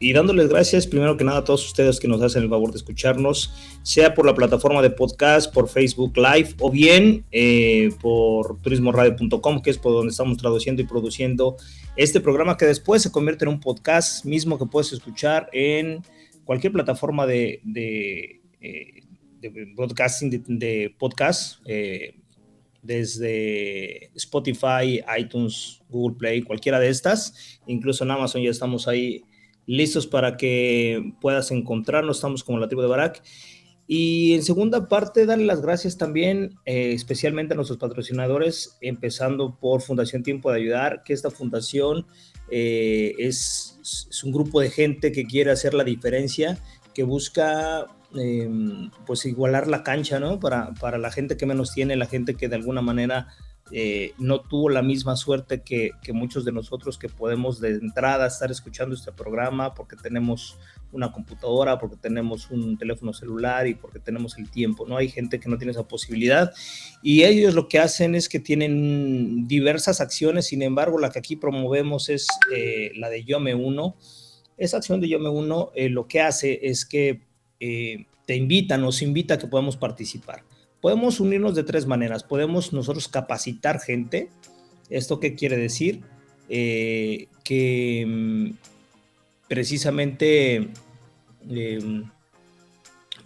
Y dándoles gracias primero que nada a todos ustedes que nos hacen el favor de escucharnos, sea por la plataforma de podcast, por Facebook Live o bien eh, por turismoradio.com, que es por donde estamos traduciendo y produciendo este programa que después se convierte en un podcast mismo que puedes escuchar en cualquier plataforma de, de, eh, broadcasting de, podcast. Eh, desde Spotify, iTunes, Google Play, cualquiera de estas. Incluso en Amazon ya estamos ahí listos para que puedas encontrarnos. Estamos como la tribu de Barak. Y en segunda parte, darle las gracias también, eh, especialmente a nuestros patrocinadores, empezando por Fundación Tiempo de Ayudar, que esta fundación eh, es, un grupo de gente que quiere hacer la diferencia, que busca em, pues igualar la cancha, ¿no? Para, para la gente que menos tiene, la gente que de alguna manera eh, no tuvo la misma suerte que, muchos de nosotros que podemos de entrada estar escuchando este programa porque tenemos una computadora, porque tenemos un teléfono celular y porque tenemos el tiempo, ¿no? Hay gente que no tiene esa posibilidad y ellos lo que hacen es que tienen diversas acciones, sin embargo, la que aquí promovemos es eh, la de Yo Me Uno. Esa acción de Yo Me Uno eh, lo que hace es que te invita, nos invita a que podamos participar. Podemos unirnos de tres maneras. Podemos nosotros capacitar gente. ¿Esto qué quiere decir? Eh, que mm, precisamente em,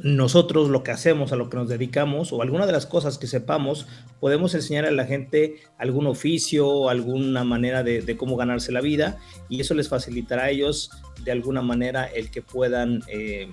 nosotros lo que hacemos, a lo que nos dedicamos, o alguna de las cosas que sepamos, podemos enseñar a la gente algún oficio, alguna manera de, cómo ganarse la vida, y eso les facilitará a ellos de alguna manera el que puedan em,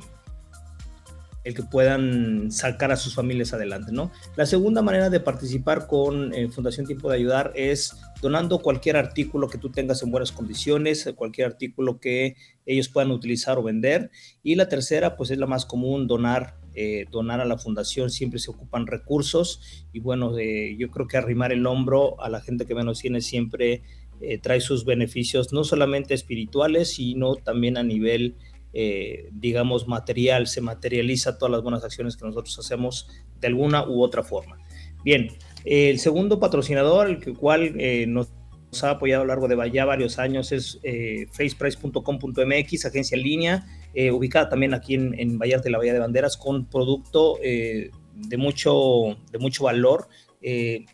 el que puedan sacar a sus familias adelante, ¿no? La segunda manera de participar con eh, Fundación Tiempo de Ayudar es donando cualquier artículo que tú tengas en buenas condiciones, cualquier artículo que ellos puedan utilizar o vender. Y la tercera, pues es la más común, donar, eh, donar a la fundación. Siempre se ocupan recursos y bueno, eh, yo creo que arrimar el hombro a la gente que menos tiene siempre trae sus beneficios, no solamente espirituales, sino también a nivel eh, digamos, material, se materializa todas las buenas acciones que nosotros hacemos de alguna u otra forma. Bien, el segundo patrocinador, el cual eh, nos ha apoyado a lo largo de ya varios años, es eh, faceprice.com.mx, agencia en línea, ubicada también aquí en, Vallarta de la Bahía de Banderas, con producto de, mucho, de mucho valor.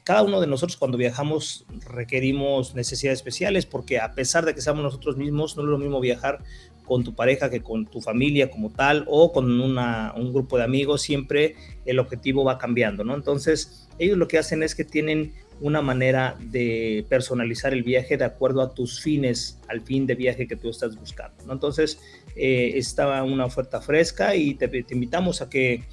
cada uno de nosotros cuando viajamos requerimos necesidades especiales porque a pesar de que seamos nosotros mismos, no es lo mismo viajar con tu pareja que con tu familia como tal o con un grupo de amigos, siempre el objetivo va cambiando, ¿no? Entonces, ellos lo que hacen es que tienen una manera de personalizar el viaje de acuerdo a tus fines, al fin de viaje que tú estás buscando, ¿no? Entonces, eh, está una oferta fresca y te, invitamos a que,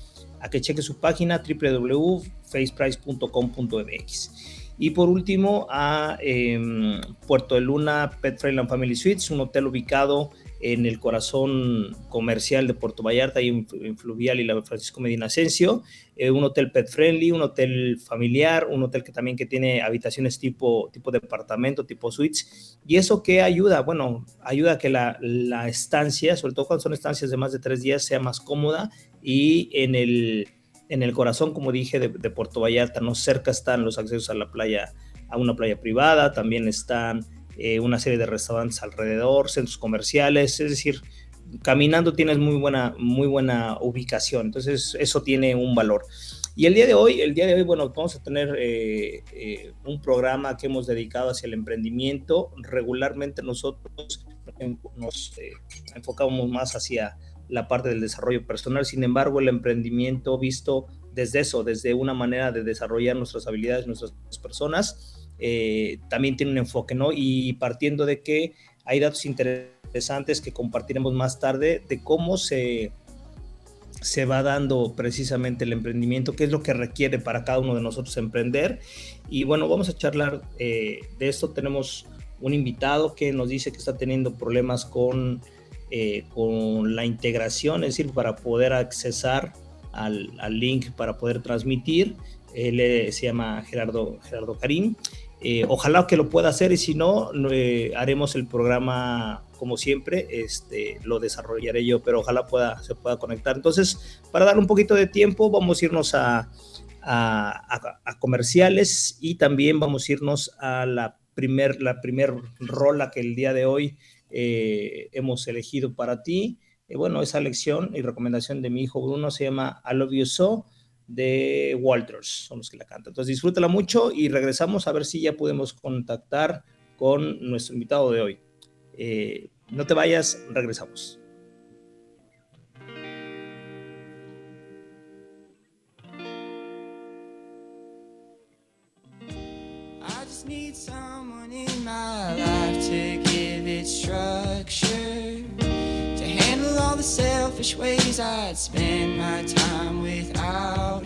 a que cheques su página www.faceprice.com.mx. Y por último, a em, Puerto de Luna Pet Friendly Family Suites, un hotel ubicado en el corazón comercial de Puerto Vallarta y en Fluvial y la Francisco Medina Asensio, eh, un hotel pet friendly, un hotel familiar, un hotel que también que tiene habitaciones tipo, tipo departamento, tipo suites, y eso que ayuda, bueno, ayuda a que la, la estancia, sobre todo cuando son estancias de más de tres días, sea más cómoda y en el, en el corazón, como dije, de, de Puerto Vallarta, no cerca están los accesos a la playa, a una playa privada, también están eh, una serie de restaurantes alrededor, centros comerciales, es decir, caminando tienes muy buena, muy buena ubicación, entonces eso tiene un valor. Y el día de hoy, el día de hoy, bueno, vamos a tener eh, eh, un programa que hemos dedicado hacia el emprendimiento. Regularmente nosotros nos enfocamos más hacia la parte del desarrollo personal, sin embargo, el emprendimiento visto desde eso, desde una manera de desarrollar nuestras habilidades, nuestras personas, eh, también tiene un enfoque, ¿no? Y partiendo de que hay datos interesantes que compartiremos más tarde de cómo se, se va dando precisamente el emprendimiento, qué es lo que requiere para cada uno de nosotros emprender. Y bueno, vamos a charlar eh, de esto. Tenemos un invitado que nos dice que está teniendo problemas con eh, con la integración, es decir, para poder accesar al, link para poder transmitir. Él se llama Gerardo, Gerardo Karim. Eh, ojalá que lo pueda hacer y si no, haremos el programa como siempre, este, lo desarrollaré yo, pero ojalá pueda, se pueda conectar. Entonces, para dar un poquito de tiempo, vamos a irnos a, comerciales y también vamos a irnos a la primer, la primer rola que el día de hoy eh, hemos elegido para ti. Eh, bueno, esa lección y recomendación de mi hijo Bruno se llama I Love You So de Walters, son los que la cantan. Entonces disfrútala mucho y regresamos a ver si ya podemos contactar con nuestro invitado de hoy. Eh, no te vayas, regresamos. need someone in my life to give it structure. To handle all the selfish ways I'd spend my time without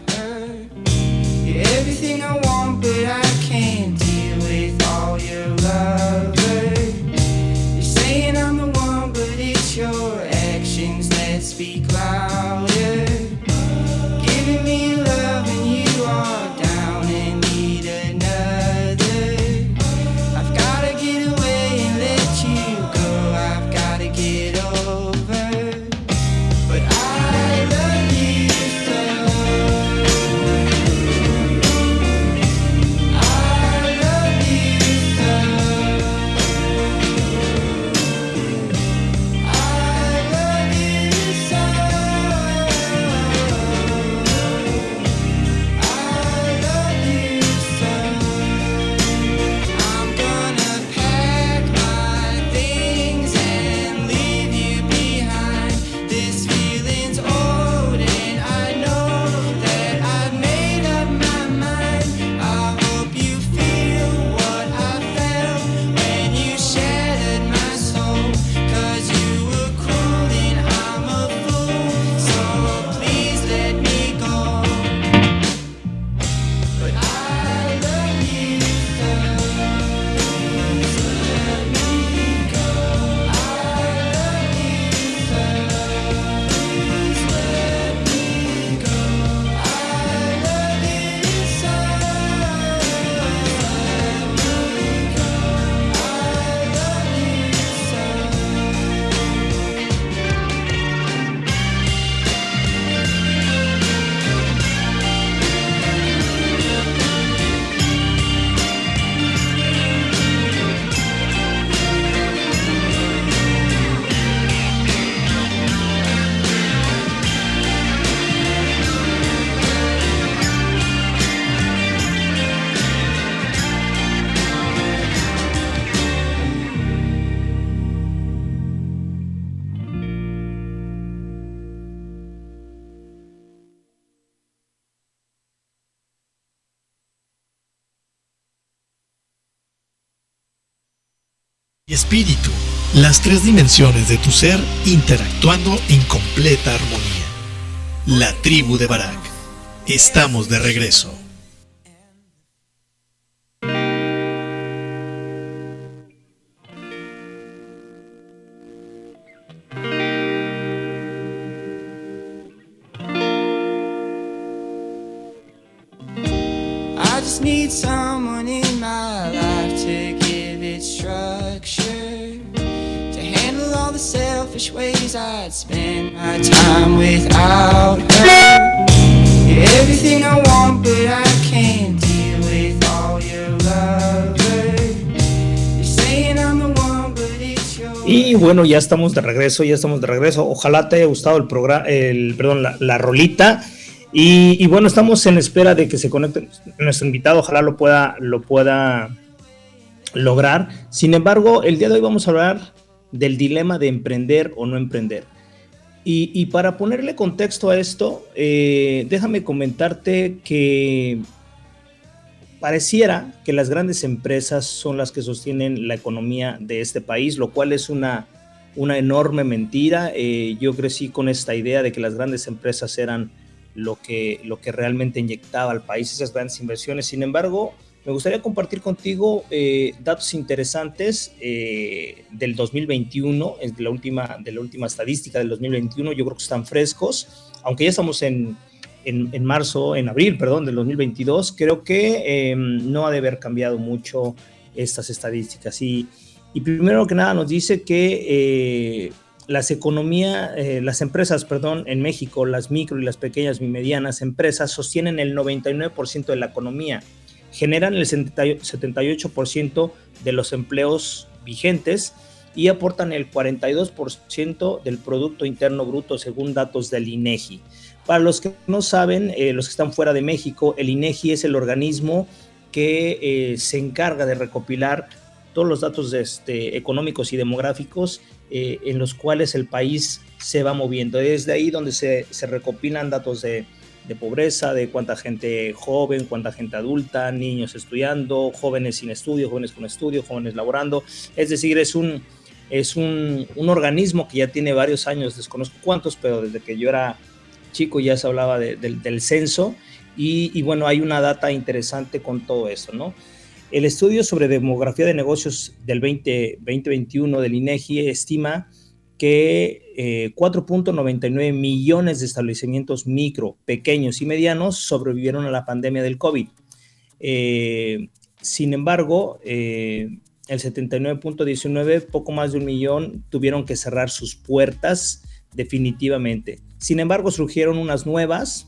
espíritu, las tres dimensiones de tu ser interactuando en completa armonía. La tribu de Barak. Estamos de regreso. Y bueno, ya estamos de regreso, ya estamos de regreso. Ojalá te haya gustado el programa, el, perdón, la, la rolita. Y, y, bueno, estamos en espera de que se conecte nuestro invitado. Ojalá lo pueda, lo pueda lograr. Sin embargo, el día de hoy vamos a hablar del dilema de emprender o no emprender. Y, para ponerle contexto a esto, eh, déjame comentarte que pareciera que las grandes empresas son las que sostienen la economía de este país, lo cual es una, una enorme mentira. Eh, yo crecí con esta idea de que las grandes empresas eran lo que, lo que realmente inyectaba al país esas grandes inversiones. Sin embargo, Me gustaría compartir contigo eh, datos interesantes eh, del 2021, de la, última, de la última estadística del 2021. Yo creo que están frescos, aunque ya estamos en, en, marzo, en abril, perdón, del 2022. Creo que em, no ha de haber cambiado mucho estas estadísticas. Y, y primero que nada nos dice que eh, las economías, las empresas, perdón, en México, las micro y las pequeñas y medianas empresas sostienen el 99% de la economía generan el 78% de los empleos vigentes y aportan el 42% del Producto Interno Bruto según datos del INEGI. Para los que no saben, eh, los que están fuera de México, el INEGI es el organismo que eh, se encarga de recopilar todos los datos este, económicos y demográficos eh, en los cuales el país se va moviendo. Desde ahí donde se recopilan datos de de pobreza, de cuánta gente joven, cuánta gente adulta, niños estudiando, jóvenes sin estudio, jóvenes con estudio, jóvenes laborando. Es decir, es un, es un, organismo que ya tiene varios años, desconozco cuántos, pero desde que yo era chico ya se hablaba del censo y, bueno, hay una data interesante con todo eso, ¿no? El estudio sobre demografía de negocios del 20, 2021 del INEGI estima que 4.99 eh, millones de establecimientos micro, pequeños y medianos sobrevivieron a la pandemia del COVID. Eh, sin embargo, eh, el 79.19, poco más de un millón, tuvieron que cerrar sus puertas definitivamente. Sin embargo, surgieron unas nuevas,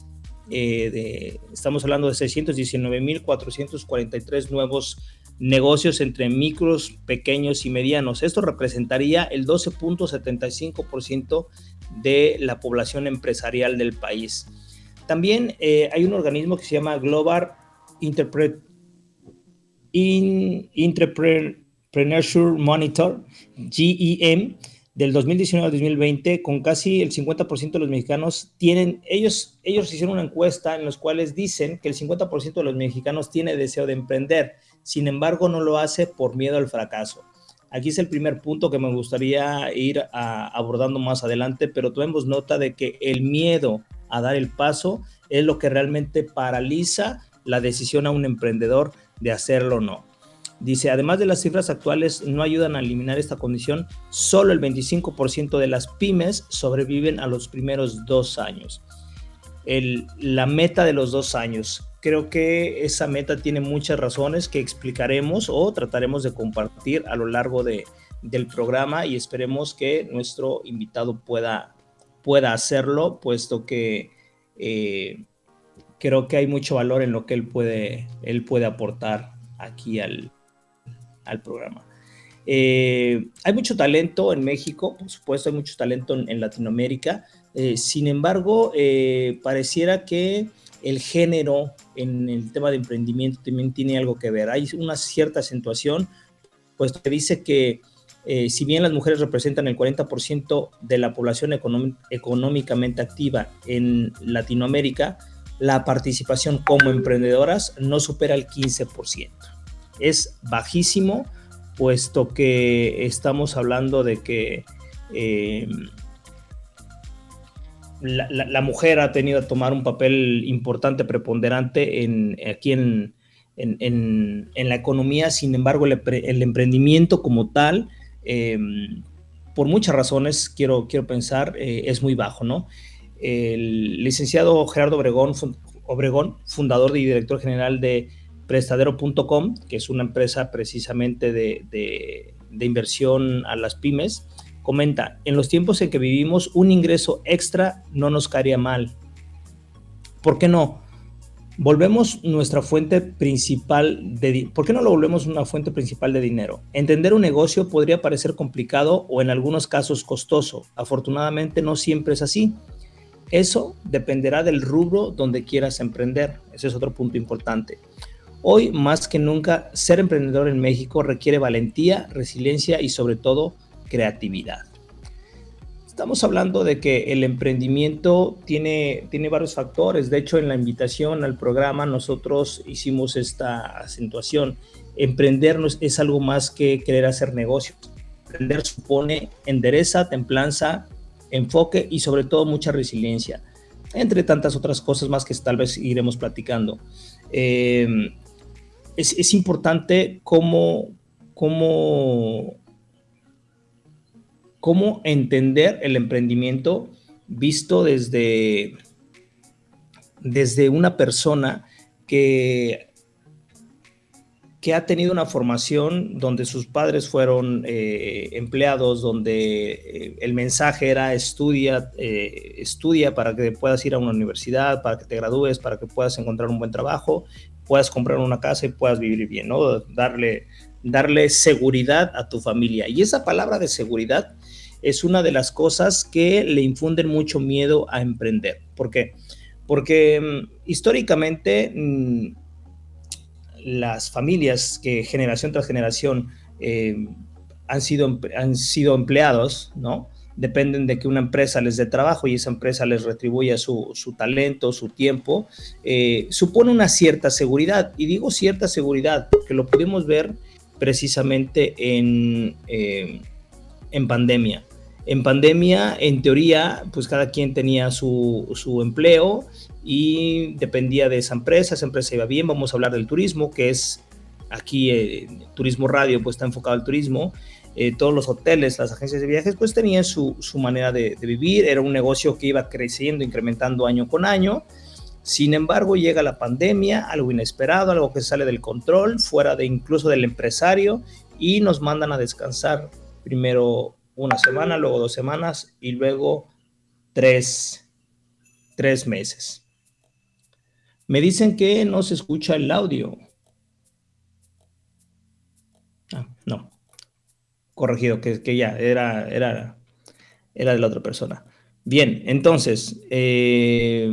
estamos hablando de 619.443 nuevos negocios entre micros, pequeños y medianos. Esto representaría el 12.75% de la población empresarial del país. También eh, hay un organismo que se llama Global Interpret Entrepreneurship Monitor, GEM, del 2019 al 2020, con casi el 50% de los mexicanos tienen, ellos, ellos hicieron una encuesta en los cuales dicen que el 50% de los mexicanos tiene deseo de emprender sin embargo no lo hace por miedo al fracaso. Aquí es el primer punto que me gustaría ir abordando más adelante, pero tomemos nota de que el miedo a dar el paso es lo que realmente paraliza la decisión a un emprendedor de hacerlo o no. Dice, además de las cifras actuales no ayudan a eliminar esta condición, solo el 25% de las pymes sobreviven a los primeros dos años. la meta de los dos años, Creo que esa meta tiene muchas razones que explicaremos o trataremos de compartir a lo largo de, del programa y esperemos que nuestro invitado pueda, pueda hacerlo, puesto que eh, creo que hay mucho valor en lo que él puede, él puede aportar aquí al, al programa. Eh, hay mucho talento en México, por supuesto, hay mucho talento en, Latinoamérica. Eh, sin embargo, pareciera que el género en el tema de emprendimiento también tiene algo que ver. Hay una cierta acentuación, puesto que dice que eh, si bien las mujeres representan el 40% de la población económicamente activa en Latinoamérica, la participación como emprendedoras no supera el 15%. Es bajísimo, puesto que estamos hablando de que eh, la, mujer ha tenido que tomar un papel importante, preponderante en, aquí en, la economía, sin embargo el, emprendimiento como tal, em, por muchas razones, quiero, quiero pensar, eh, es muy bajo, ¿no? El licenciado Gerardo Obregón, Obregón, fundador y director general de prestadero.com, que es una empresa precisamente de inversión a las pymes, Comenta, en los tiempos en que vivimos, un ingreso extra no nos caería mal. ¿Por qué no? Volvemos nuestra fuente principal de... ¿Por qué no lo volvemos una fuente principal de dinero? Entender un negocio podría parecer complicado o en algunos casos costoso. Afortunadamente no siempre es así. Eso dependerá del rubro donde quieras emprender. Ese es otro punto importante. Hoy, más que nunca, ser emprendedor en México requiere valentía, resiliencia y sobre todo creatividad. Estamos hablando de que el emprendimiento tiene, tiene varios factores. De hecho, en la invitación al programa nosotros hicimos esta acentuación. Emprendernos es algo más que querer hacer negocios. Emprender supone endereza, templanza, enfoque y sobre todo mucha resiliencia, entre tantas otras cosas más que tal vez iremos platicando. Eh, es, importante cómo, cómo, cómo entender el emprendimiento visto desde, desde una persona que que ha tenido una formación donde sus padres fueron eh, empleados, donde eh, el mensaje era estudia, eh, estudia para que puedas ir a una universidad, para que te gradúes, para que puedas encontrar un buen trabajo, puedas comprar una casa y puedas vivir bien, ¿no? Darle, darle seguridad a tu familia. Y esa palabra de seguridad es una de las cosas que le infunden mucho miedo a emprender. ¿Por qué? Porque mm, históricamente... Mm, las familias que generación tras generación eh, han, sido, han sido empleados, ¿no? Dependen de que una empresa les dé trabajo y esa empresa les retribuya su, talento, su tiempo, eh, supone una cierta seguridad. Y digo cierta seguridad porque lo pudimos ver precisamente en, eh, en pandemia. En pandemia, en teoría, pues cada quien tenía su, su empleo y dependía de esa empresa, esa empresa iba bien, vamos a hablar del turismo, que es aquí eh, Turismo Radio, pues está enfocado al turismo, eh, todos los hoteles, las agencias de viajes, pues tenían su, su manera de, vivir, era un negocio que iba creciendo, incrementando año con año, sin embargo llega la pandemia, algo inesperado, algo que sale del control, fuera de incluso del empresario, y nos mandan a descansar primero una semana, luego dos semanas y luego tres, tres meses. Me dicen que no se escucha el audio. Ah, no. Corregido, que, que ya era, era, era de la otra persona. Bien, entonces, eh,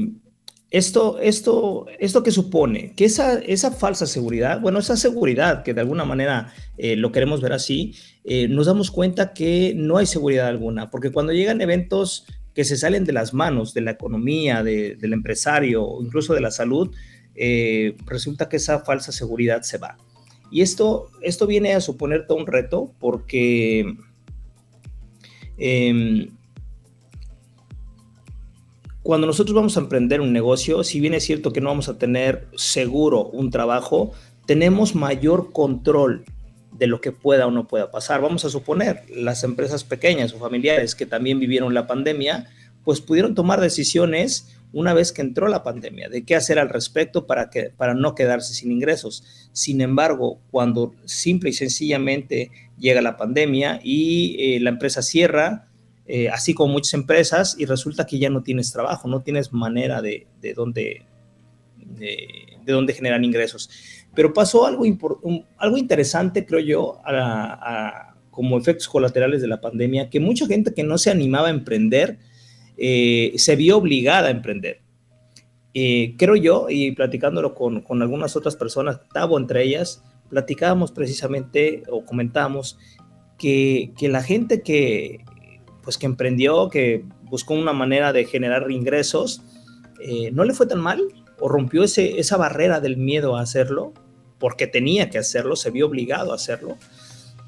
esto, esto, esto que supone que esa, esa falsa seguridad, bueno, esa seguridad que de alguna manera eh, lo queremos ver así, eh, nos damos cuenta que no hay seguridad alguna, porque cuando llegan eventos que se salen de las manos de la economía, del empresario, incluso de la salud, eh, resulta que esa falsa seguridad se va. Y esto, esto viene a suponer todo un reto porque em, cuando nosotros vamos a emprender un negocio, si bien es cierto que no vamos a tener seguro un trabajo, tenemos mayor control de lo que pueda o no pueda pasar. Vamos a suponer, las empresas pequeñas o familiares que también vivieron la pandemia, pues pudieron tomar decisiones una vez que entró la pandemia, de qué hacer al respecto para, que, para no quedarse sin ingresos. Sin embargo, cuando simple y sencillamente llega la pandemia y eh, la empresa cierra, eh, así como muchas empresas, y resulta que ya no tienes trabajo, no tienes manera de, de dónde, de, de dónde generar ingresos. Pero pasó algo, algo interesante, creo yo, como efectos colaterales de la pandemia, que mucha gente que no se animaba a emprender eh, se vio obligada a emprender. Eh, creo yo, y platicándolo con, con, algunas otras personas, Tabo entre ellas, platicábamos precisamente o comentábamos que, que la gente que, pues, que emprendió, que buscó una manera de generar ingresos, eh, no le fue tan mal o rompió ese, esa barrera del miedo a hacerlo porque tenía que hacerlo, se vio obligado a hacerlo.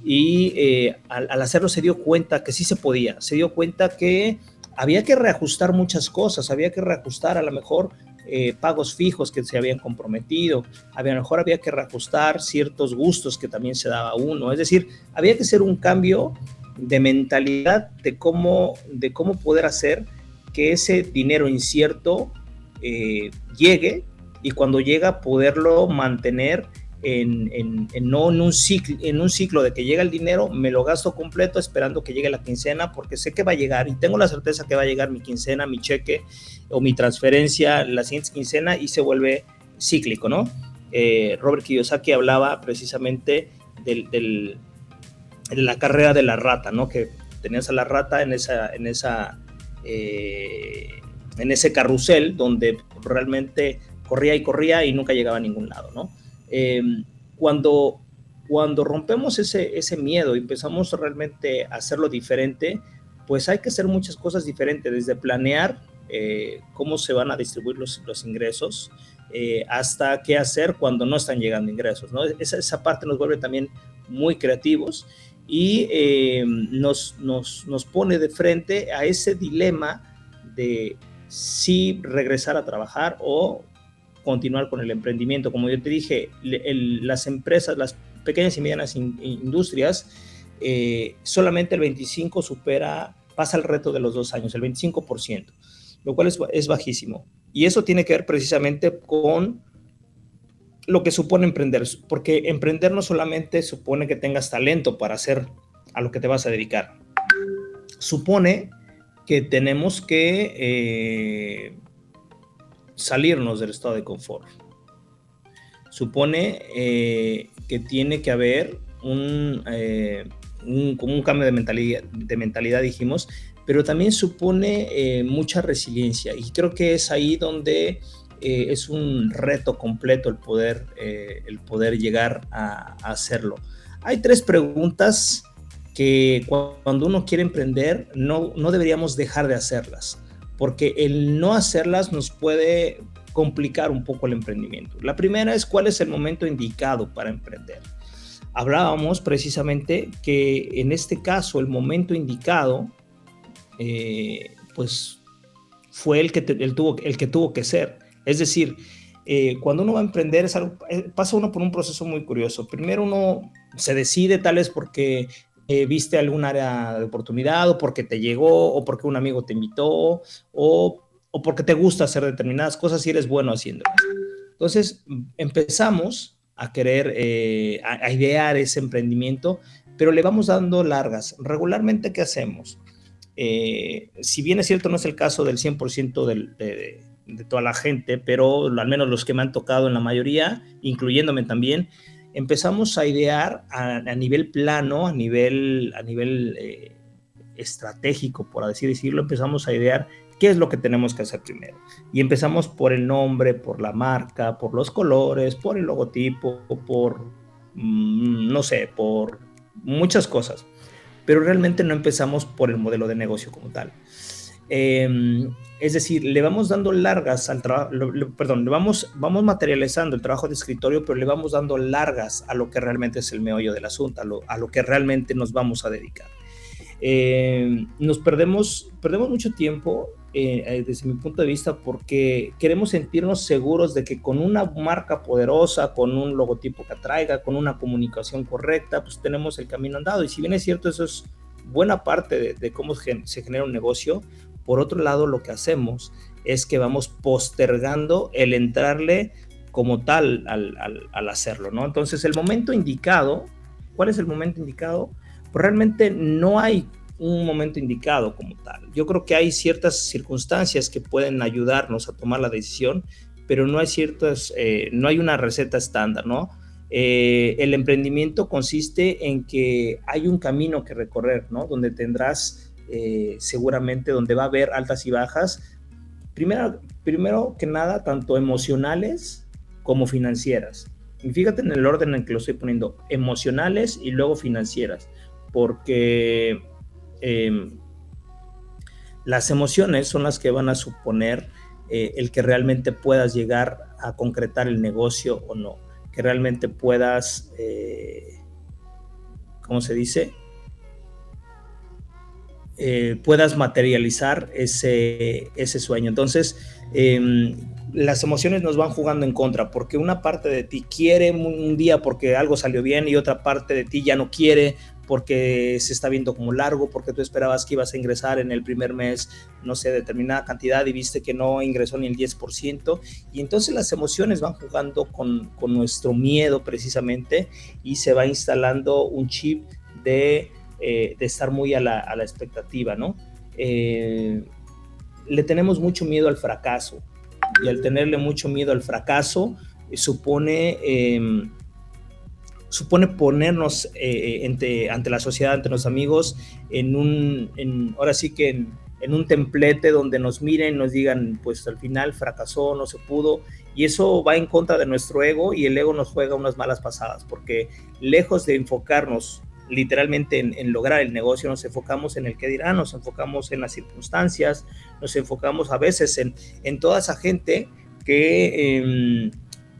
Y eh, al, hacerlo se dio cuenta que sí se podía, se dio cuenta que había que reajustar muchas cosas, había que reajustar a lo mejor eh, pagos fijos que se habían comprometido, a lo mejor había que reajustar ciertos gustos que también se daba uno, es decir, había que hacer un cambio de mentalidad de cómo, de cómo poder hacer que ese dinero incierto eh, llegue y cuando llega poderlo mantener en, no en un, ciclo, en un ciclo de que llega el dinero, me lo gasto completo esperando que llegue la quincena porque sé que va a llegar y tengo la certeza que va a llegar mi quincena, mi cheque o mi transferencia la siguiente quincena y se vuelve cíclico, ¿no? Eh, Robert Kiyosaki hablaba precisamente del, de la carrera de la rata, ¿no? Que tenías a la rata en esa, en esa, eh, en ese carrusel donde realmente corría y corría y nunca llegaba a ningún lado, ¿no? Eh, cuando, cuando rompemos ese, ese miedo y empezamos realmente a hacerlo diferente, pues hay que hacer muchas cosas diferentes, desde planear eh, cómo se van a distribuir los, los ingresos, eh, hasta qué hacer cuando no están llegando ingresos. ¿no? Esa, esa parte nos vuelve también muy creativos y nos, nos, nos, pone de frente a ese dilema de si regresar a trabajar o continuar con el emprendimiento. Como yo te dije, las empresas, las pequeñas y medianas industrias, eh, solamente el 25 supera, pasa el reto de los dos años, el 25%, lo cual es, es bajísimo. Y eso tiene que ver precisamente con lo que supone emprender, porque emprender no solamente supone que tengas talento para hacer a lo que te vas a dedicar, supone que tenemos que eh, salirnos del estado de confort. Supone eh, que tiene que haber un, eh, como un cambio de mentalidad, de mentalidad, dijimos, pero también supone mucha resiliencia y creo que es ahí donde es un reto completo el poder, el poder llegar a, a hacerlo. Hay tres preguntas que cuando uno quiere emprender no, no deberíamos dejar de hacerlas, porque el no hacerlas nos puede complicar un poco el emprendimiento. La primera es cuál es el momento indicado para emprender. Hablábamos precisamente que en este caso el momento indicado, eh, pues fue el que, el, tuvo, el que tuvo que ser. Es decir, eh, cuando uno va a emprender algo, eh, pasa uno por un proceso muy curioso. Primero uno se decide tal vez porque eh, viste algún área de oportunidad o porque te llegó o porque un amigo te invitó o, porque te gusta hacer determinadas cosas y eres bueno haciéndolas. Entonces empezamos a querer, eh, a, idear ese emprendimiento, pero le vamos dando largas. Regularmente, ¿qué hacemos? Si bien es cierto, no es el caso del 100% de, de toda la gente, pero al menos los que me han tocado en la mayoría, incluyéndome también, empezamos a idear a, nivel plano, a nivel, a nivel eh, estratégico, por así decirlo, empezamos a idear qué es lo que tenemos que hacer primero. Y empezamos por el nombre, por la marca, por los colores, por el logotipo, por, mm, no sé, por muchas cosas. Pero realmente no empezamos por el modelo de negocio como tal. Em, es decir, le vamos dando largas al trabajo, perdón, le vamos, vamos materializando el trabajo de escritorio, pero le vamos dando largas a lo que realmente es el meollo del asunto, a lo, que realmente nos vamos a dedicar. Em, nos perdemos, perdemos mucho tiempo eh, eh, desde mi punto de vista porque queremos sentirnos seguros de que con una marca poderosa, con un logotipo que atraiga, con una comunicación correcta, pues tenemos el camino andado. Y si bien es cierto, eso es buena parte de cómo se genera un negocio, por otro lado, lo que hacemos es que vamos postergando el entrarle como tal al, hacerlo, ¿no? Entonces, el momento indicado, ¿cuál es el momento indicado? Pues realmente no hay un momento indicado como tal. Yo creo que hay ciertas circunstancias que pueden ayudarnos a tomar la decisión, pero no hay ciertas, eh, no hay una receta estándar, ¿no? Eh, el emprendimiento consiste en que hay un camino que recorrer, ¿no? Donde tendrás eh, seguramente donde va a haber altas y bajas, primero, primero que nada, tanto emocionales como financieras. Y fíjate en el orden en que lo estoy poniendo, emocionales y luego financieras, porque em, las emociones son las que van a suponer eh, el que realmente puedas llegar a concretar el negocio o no, que realmente puedas, eh, ¿cómo se dice? Eh, puedas materializar ese, ese sueño. Entonces, em, las emociones nos van jugando en contra, porque una parte de ti quiere un día porque algo salió bien y otra parte de ti ya no quiere porque se está viendo como largo, porque tú esperabas que ibas a ingresar en el primer mes, no sé, determinada cantidad y viste que no ingresó ni el 10%. Y entonces las emociones van jugando con, con nuestro miedo precisamente y se va instalando un chip de eh, de estar muy a la, expectativa, ¿no? Eh, le tenemos mucho miedo al fracaso y al tenerle mucho miedo al fracaso eh, supone, em, supone ponernos ante, ante, la sociedad, ante los amigos, en un, ahora sí que en, en un templete donde nos miren, nos digan, pues al final fracasó, no se pudo, y eso va en contra de nuestro ego y el ego nos juega unas malas pasadas, porque lejos de enfocarnos literalmente en, lograr el negocio, nos enfocamos en el que dirán, nos enfocamos en las circunstancias, nos enfocamos a veces en, en toda esa gente que, em,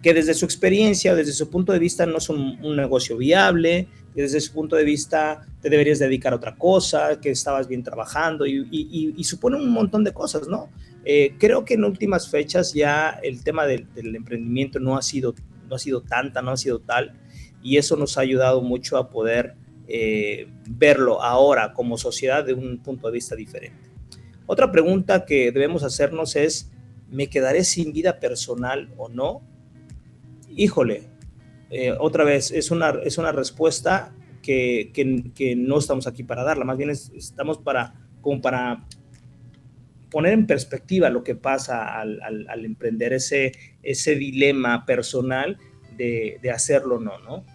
que desde su experiencia, desde su punto de vista, no son un negocio viable, desde su punto de vista te deberías dedicar a otra cosa, que estabas bien trabajando y, supone un montón de cosas, ¿no? Eh, creo que en últimas fechas ya el tema del, emprendimiento no ha, sido, no ha sido tanta, no ha sido tal, y eso nos ha ayudado mucho a poder eh, verlo ahora como sociedad de un punto de vista diferente. Otra pregunta que debemos hacernos es, ¿me quedaré sin vida personal o no? Híjole, eh, otra vez, es una, es una respuesta que, que, no estamos aquí para darla, más bien estamos para, como para poner en perspectiva lo que pasa al, emprender ese, ese dilema personal de, de, hacerlo o no, ¿no?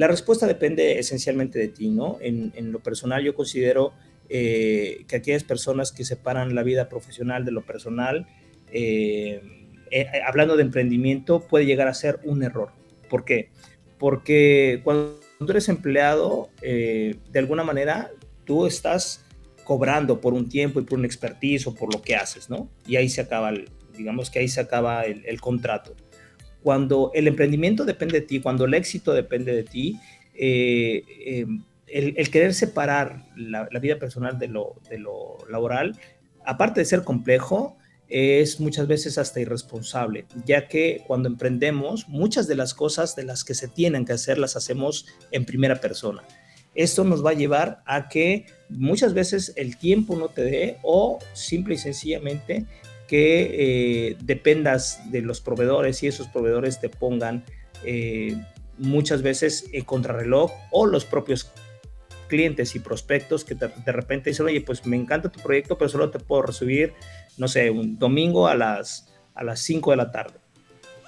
La respuesta depende esencialmente de ti, ¿no? En, lo personal yo considero eh, que aquellas personas que separan la vida profesional de lo personal, eh, eh, hablando de emprendimiento, puede llegar a ser un error. ¿Por qué? Porque cuando tú eres empleado, de alguna manera, tú estás cobrando por un tiempo y por un expertise o por lo que haces, ¿no? Y ahí se acaba, digamos que ahí se acaba el, contrato. Cuando el emprendimiento depende de ti, cuando el éxito depende de ti, eh, el, querer separar la, vida personal de lo, de lo laboral, aparte de ser complejo, es muchas veces hasta irresponsable, ya que cuando emprendemos, muchas de las cosas de las que se tienen que hacer las hacemos en primera persona. Esto nos va a llevar a que muchas veces el tiempo no te dé o simple y sencillamente que eh, dependas de los proveedores y esos proveedores te pongan eh, muchas veces contrarreloj o los propios clientes y prospectos que de repente dicen, oye, pues me encanta tu proyecto, pero solo te puedo recibir, no sé, un domingo a las, a las 5 de la tarde.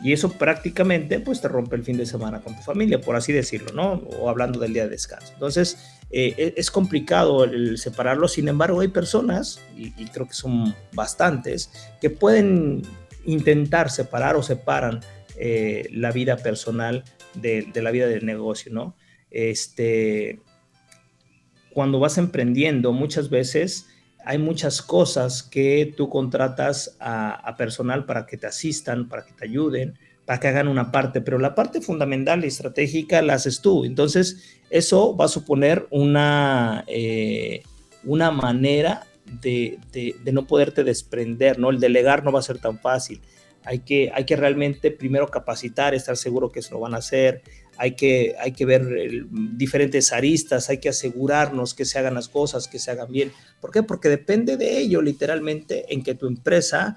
Y eso prácticamente pues te rompe el fin de semana con tu familia, por así decirlo, ¿no? O hablando del día de descanso. Entonces, eh, e, es complicado el separarlo, sin embargo, hay personas, y, creo que son bastantes, que pueden intentar separar o separan eh, la vida personal de, de, la vida del negocio, ¿no? Este, cuando vas emprendiendo, muchas veces hay muchas cosas que tú contratas a, personal para que te asistan, para que te ayuden, para que hagan una parte, pero la parte fundamental y estratégica la haces tú. Entonces, eso va a suponer una, eh, una manera de, de, no poderte desprender, ¿no? El delegar no va a ser tan fácil. Hay que, hay que realmente primero capacitar, estar seguro que eso lo van a hacer, hay que, hay que ver diferentes aristas, hay que asegurarnos que se hagan las cosas, que se hagan bien. ¿Por qué? Porque depende de ello, literalmente, en que tu empresa,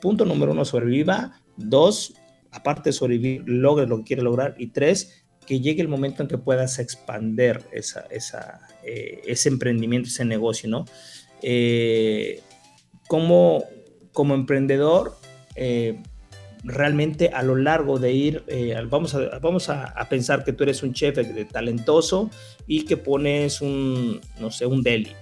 punto número uno, sobreviva, dos, aparte de sobrevivir, logre lo que quiere lograr, y tres, que llegue el momento en que puedas expander eh, ese emprendimiento, ese negocio, ¿no? Eh, como, como emprendedor, eh, realmente a lo largo de ir, eh, vamos, a, vamos a, pensar que tú eres un chef talentoso y que pones un, no sé, un deli.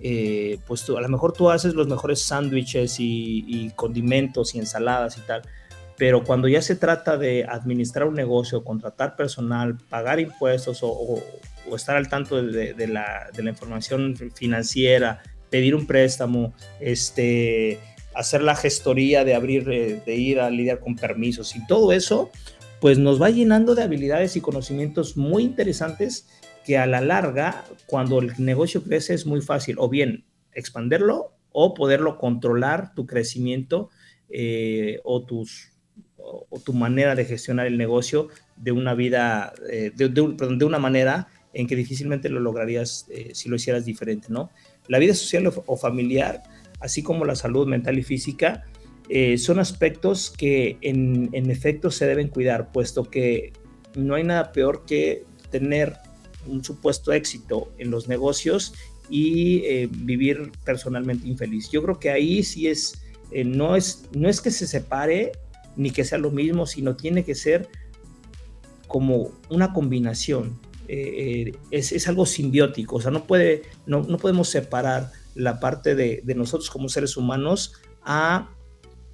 Eh, pues tú, a lo mejor tú haces los mejores sándwiches y, condimentos y ensaladas y tal, pero cuando ya se trata de administrar un negocio, contratar personal, pagar impuestos o, estar al tanto de, de, la, de la información financiera, pedir un préstamo, este hacer la gestoría de abrir, eh, de ir a lidiar con permisos y todo eso, pues nos va llenando de habilidades y conocimientos muy interesantes que a la larga, cuando el negocio crece, es muy fácil o bien expanderlo o poderlo controlar tu crecimiento eh, o, tus, o, tu manera de gestionar el negocio de una vida, eh, de, de, una manera en que difícilmente lo lograrías si lo hicieras diferente, ¿no? La vida social o familiar así como la salud mental y física, eh, son aspectos que en, efecto se deben cuidar, puesto que no hay nada peor que tener un supuesto éxito en los negocios y eh, vivir personalmente infeliz. Yo creo que ahí sí es, eh, no es, no es que se separe ni que sea lo mismo, sino tiene que ser como una combinación. es, es, algo simbiótico, o sea, no, puede, no, no podemos separar la parte de, nosotros como seres humanos a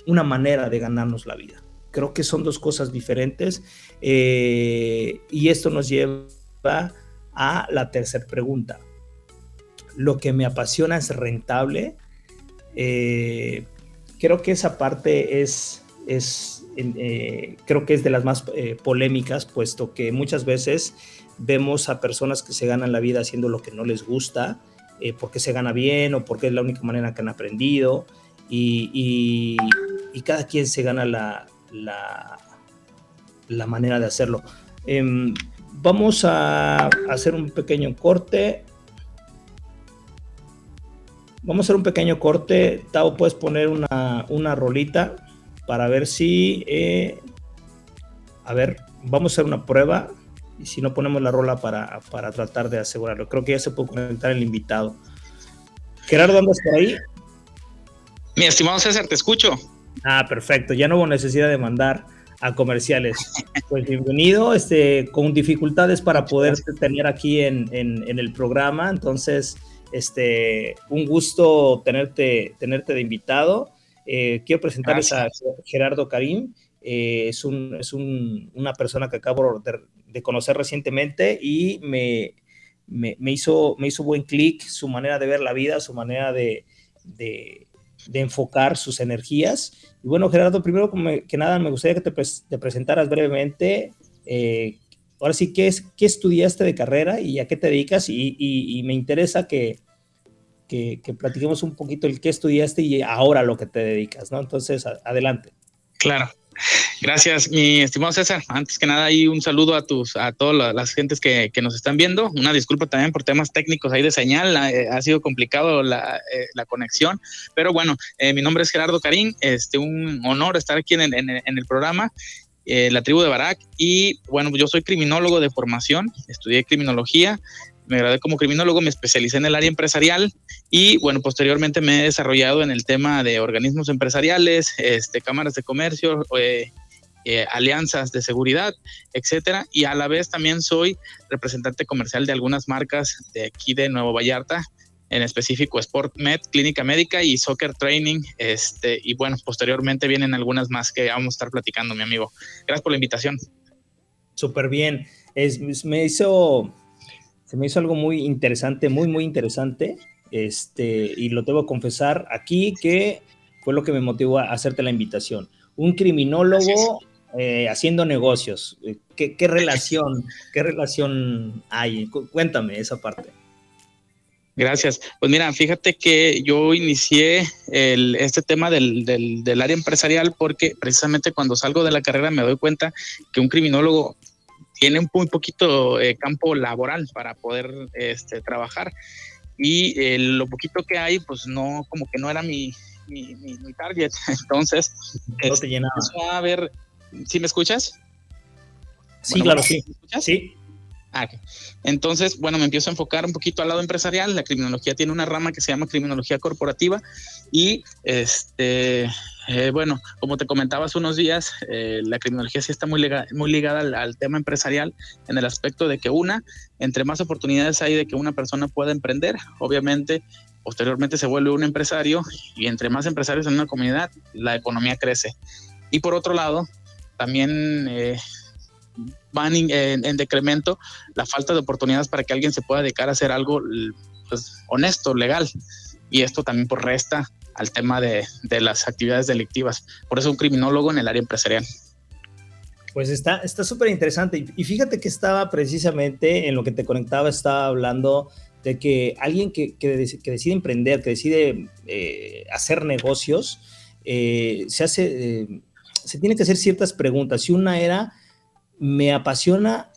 una manera de ganarnos la vida. Creo que son dos cosas diferentes eh, y esto nos lleva a la tercera pregunta. Lo que me apasiona es rentable. Eh, creo que esa parte es, es eh, creo que es de las más polémicas, puesto que muchas veces vemos a personas que se ganan la vida haciendo lo que no les gusta eh, porque se gana bien o porque es la única manera que han aprendido. y, cada quien se gana la, la, manera de hacerlo. Em, vamos a hacer un pequeño corte. Vamos a hacer un pequeño corte. Tao, puedes poner una, una rolita para ver si... Eh, a ver, vamos a hacer una prueba y si no ponemos la rola para, para tratar de asegurarlo. Creo que ya se puede conectar el invitado. Gerardo, ¿andas por ahí? Mi estimado César, te escucho. Ah, perfecto. Ya no hubo necesidad de mandar a comerciales. Pues bienvenido, este, con dificultades para poder tener aquí en, en, el programa. Entonces, este, un gusto tenerte, tenerte de invitado. Eh, quiero presentarles a Gerardo Karim. Eh, es, un, es un, una persona que acabo de, de conocer recientemente y me, me, hizo, me hizo buen clic su manera de ver la vida, su manera de, de, enfocar sus energías. Y bueno, Gerardo, primero que nada, me gustaría que te, presentaras brevemente. Eh, ahora sí, ¿qué, es, ¿qué estudiaste de carrera y a qué te dedicas? Y, me interesa que, que, que, platiquemos un poquito el qué estudiaste y ahora lo que te dedicas, ¿no? Entonces, adelante. Claro. Gracias, mi estimado César. Antes que nada, ahí un saludo a tus, a todas las gentes que, nos están viendo. Una disculpa también por temas técnicos ahí de señal. Eh, ha sido complicado la, eh, conexión, pero bueno, eh, mi nombre es Gerardo Karim. Este, un honor estar aquí en, en el programa. la tribu de Barak y bueno, yo soy criminólogo de formación, estudié criminología, me gradué como criminólogo, me especialicé en el área empresarial y bueno, posteriormente me he desarrollado en el tema de organismos empresariales, este, cámaras de comercio, eh, eh, alianzas de seguridad, etcétera. Y a la vez también soy representante comercial de algunas marcas de aquí de Nuevo Vallarta, en específico Sport Med, Clínica Médica y Soccer Training. Este, y bueno, posteriormente vienen algunas más que vamos a estar platicando, mi amigo. Gracias por la invitación. Súper bien. Es, me hizo se me hizo algo muy interesante, muy, muy interesante. Este, y lo debo confesar aquí que fue lo que me motivó a hacerte la invitación. Un criminólogo eh, haciendo negocios. Eh, ¿Qué, ¿Qué, relación, qué relación hay? Cuéntame esa parte. Gracias. Pues mira, fíjate que yo inicié el, este tema del, del, del, área empresarial porque precisamente cuando salgo de la carrera me doy cuenta que un criminólogo tiene un muy poquito eh, campo laboral para poder este, trabajar y eh, lo poquito que hay, pues no, como que no era mi, mi, mi, target. Entonces, no te este, llenaba. A ver, ¿sí me escuchas? Sí, claro, sí. Sí. Ah, Entonces, bueno, me empiezo a enfocar un poquito al lado empresarial. La criminología tiene una rama que se llama criminología corporativa y, este, eh, bueno, como te comentaba hace unos días, eh, la criminología sí está muy, ligada al, tema empresarial en el aspecto de que una, entre más oportunidades hay de que una persona pueda emprender, obviamente, posteriormente se vuelve un empresario y entre más empresarios en una comunidad, la economía crece. Y por otro lado, también... Eh, van en, decremento la falta de oportunidades para que alguien se pueda dedicar a hacer algo pues, honesto, legal. Y esto también por resta al tema de, las actividades delictivas. Por eso un criminólogo en el área empresarial. Pues está súper interesante. Y fíjate que estaba precisamente en lo que te conectaba, estaba hablando de que alguien que, que, decide emprender, que decide eh, hacer negocios, eh, se hace, eh, se tiene que hacer ciertas preguntas. Y una era, me apasiona,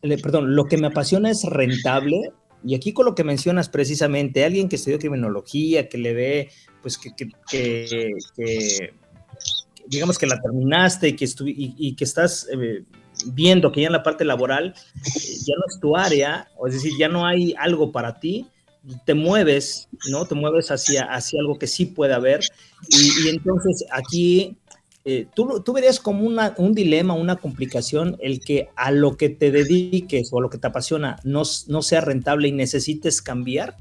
perdón, lo que me apasiona es rentable. Y aquí con lo que mencionas precisamente, alguien que estudió criminología, que le ve, pues que, digamos que la terminaste y que, y, que estás eh, viendo que ya en la parte laboral eh, ya no es tu área, o es decir, ya no hay algo para ti, te mueves, ¿no? Te mueves hacia, hacia algo que sí puede haber. Y, y entonces aquí eh, ¿tú, ¿tú, verías como una, un dilema, una complicación, el que a lo que te dediques o a lo que te apasiona no, no sea rentable y necesites cambiar?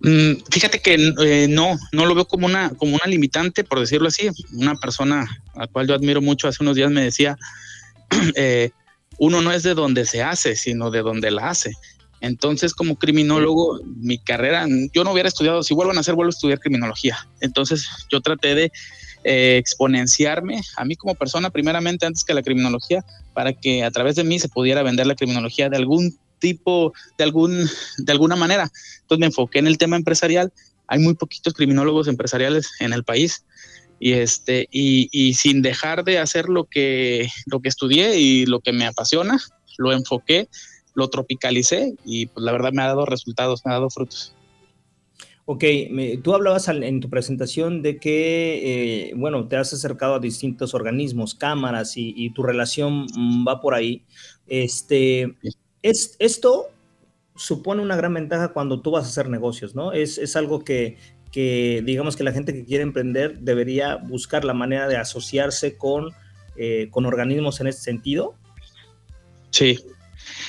Mm, fíjate que eh, no, no lo veo como una, como una limitante, por decirlo así. Una persona a la cual yo admiro mucho hace unos días me decía, eh, uno no es de donde se hace, sino de donde la hace. Entonces, como criminólogo, mi carrera, yo no hubiera estudiado, si vuelvo a hacer, vuelvo a estudiar criminología. Entonces, yo traté de eh, exponenciarme a mí como persona, primeramente antes que la criminología, para que a través de mí se pudiera vender la criminología de algún tipo, de, algún, de alguna manera. Entonces me enfoqué en el tema empresarial. hay muy poquitos criminólogos empresariales en el país y este y, y, sin dejar de hacer lo que lo que estudié y lo que me apasiona lo enfoqué lo tropicalicé y pues la verdad me ha dado resultados me ha dado frutos Ok, tú hablabas en tu presentación de que, eh, bueno, te has acercado a distintos organismos, cámaras y, tu relación mm, va por ahí. Este, es, esto supone una gran ventaja cuando tú vas a hacer negocios, ¿no? Es, es algo que, que, digamos que la gente que quiere emprender debería buscar la manera de asociarse con, eh, con organismos en este sentido. Sí,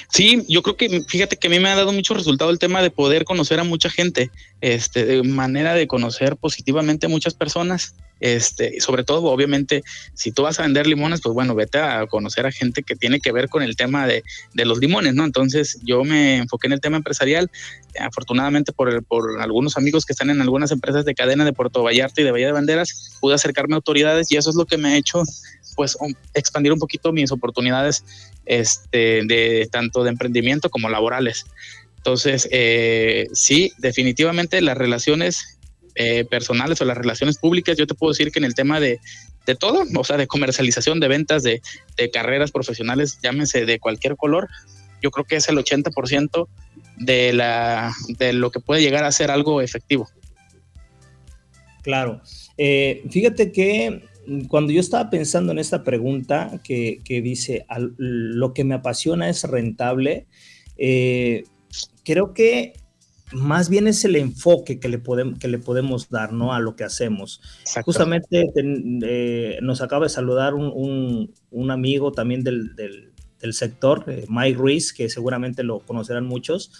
Sí, yo creo que fíjate que a mí me ha dado mucho resultado el tema de poder conocer a mucha gente, este, de manera de conocer positivamente a muchas personas, este, sobre todo, obviamente, si tú vas a vender limones, pues bueno, vete a conocer a gente que tiene que ver con el tema de, de los limones, ¿no? Entonces, yo me enfoqué en el tema empresarial, afortunadamente por, por algunos amigos que están en algunas empresas de cadena de Puerto Vallarta y de Bahía de Banderas, pude acercarme a autoridades y eso es lo que me ha hecho pues expandir un poquito mis oportunidades este, de tanto de emprendimiento como laborales. Entonces, eh, sí, definitivamente las relaciones eh, personales o las relaciones públicas, yo te puedo decir que en el tema de, de todo, o sea, de comercialización, de ventas, de, carreras profesionales, llámese de cualquier color, yo creo que es el 80% de, la, de lo que puede llegar a ser algo efectivo. Claro. Eh, fíjate que cuando yo estaba pensando en esta pregunta que, dice, lo que me apasiona es rentable, eh, creo que más bien es el enfoque que le, podemos, que le podemos dar ¿no? a lo que hacemos. Justamente eh, nos acaba de saludar un, amigo también del, sector, eh, Mike Ruiz, que seguramente lo conocerán muchos.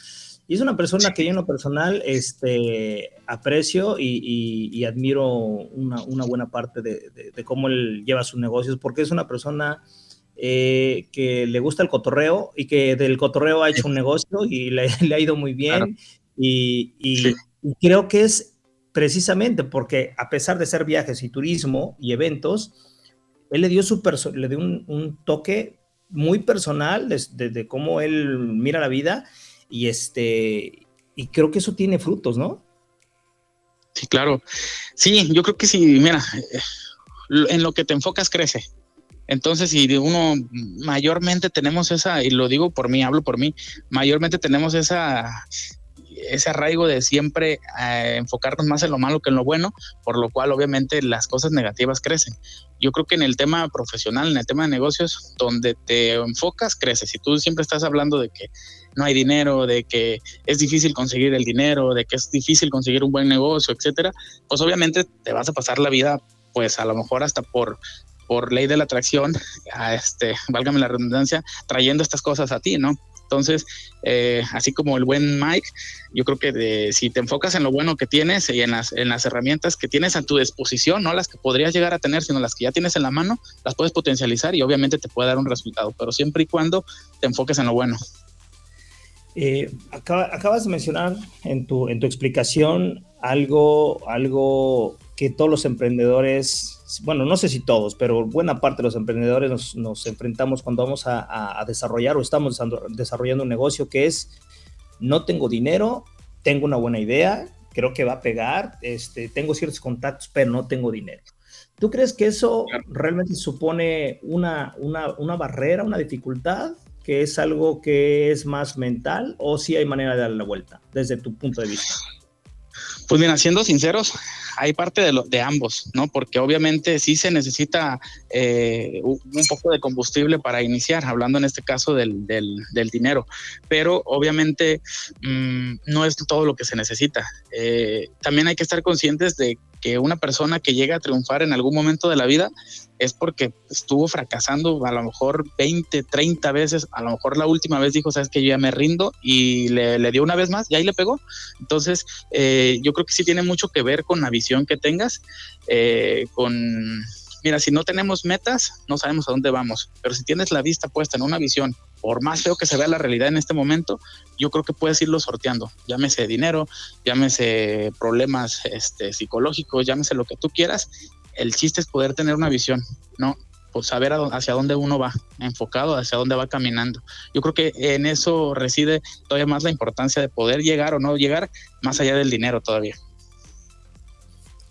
Y es una persona que yo en lo personal este, aprecio y, admiro una, buena parte de, cómo él lleva sus negocios, porque es una persona eh, que le gusta el cotorreo y que del cotorreo ha hecho un negocio y le, ha ido muy bien. Y, creo que es precisamente porque a pesar de ser viajes y turismo y eventos, él le dio, su le dio un, toque muy personal de cómo él mira la vida y este, y creo que eso tiene frutos, ¿no? Sí, claro. Sí, yo creo que sí, mira, en lo que te enfocas crece. Entonces, si uno mayormente tenemos esa, y lo digo por mí, hablo por mí, mayormente tenemos esa ese arraigo de siempre eh, enfocarnos más en lo malo que en lo bueno, por lo cual obviamente las cosas negativas crecen. Yo creo que en el tema profesional, en el tema de negocios, donde te enfocas, crece. Si tú siempre estás hablando de que no hay dinero, de que es difícil conseguir el dinero, de que es difícil conseguir un buen negocio, etcétera, pues obviamente te vas a pasar la vida, pues a lo mejor hasta por por ley de la atracción, a este, válgame la redundancia, trayendo estas cosas a ti, ¿no? Entonces, eh, así como el buen Mike, yo creo que si te enfocas en lo bueno que tienes y en las, en las herramientas que tienes a tu disposición, no las que podrías llegar a tener, sino las que ya tienes en la mano, las puedes potencializar y obviamente te puede dar un resultado, pero siempre y cuando te enfoques en lo bueno. Eh, acabas de mencionar en tu, en tu explicación algo, algo que todos los emprendedores, bueno, no sé si todos, pero buena parte de los emprendedores nos, enfrentamos cuando vamos a, desarrollar o estamos desarrollando un negocio que es, no tengo dinero, tengo una buena idea, creo que va a pegar, este, tengo ciertos contactos, pero no tengo dinero. ¿Tú crees que eso realmente supone una, una, una barrera, una dificultad? Que es algo que es más mental o si hay manera de darle la vuelta desde tu punto de vista? Pues mira, siendo sinceros, hay parte de, lo, de ambos, ¿no? Porque obviamente sí se necesita eh, un poco de combustible para iniciar, hablando en este caso del, del, dinero, pero obviamente mm, no es todo lo que se necesita. Eh, también hay que estar conscientes de que una persona que llega a triunfar en algún momento de la vida es porque estuvo fracasando a lo mejor 20, 30 veces, a lo mejor la última vez dijo, sabes que yo ya me rindo y le, dio una vez más y ahí le pegó. Entonces, eh, yo creo que sí tiene mucho que ver con la visión que tengas, eh, con mira, si no tenemos metas, no sabemos a dónde vamos, pero si tienes la vista puesta en una visión, por más feo que se vea la realidad en este momento, yo creo que puedes irlo sorteando, llámese dinero, llámese problemas este, psicológicos, llámese lo que tú quieras, el chiste es poder tener una visión, ¿no? Pues saber hacia dónde uno va, enfocado hacia dónde va caminando. Yo creo que en eso reside todavía más la importancia de poder llegar o no llegar más allá del dinero todavía.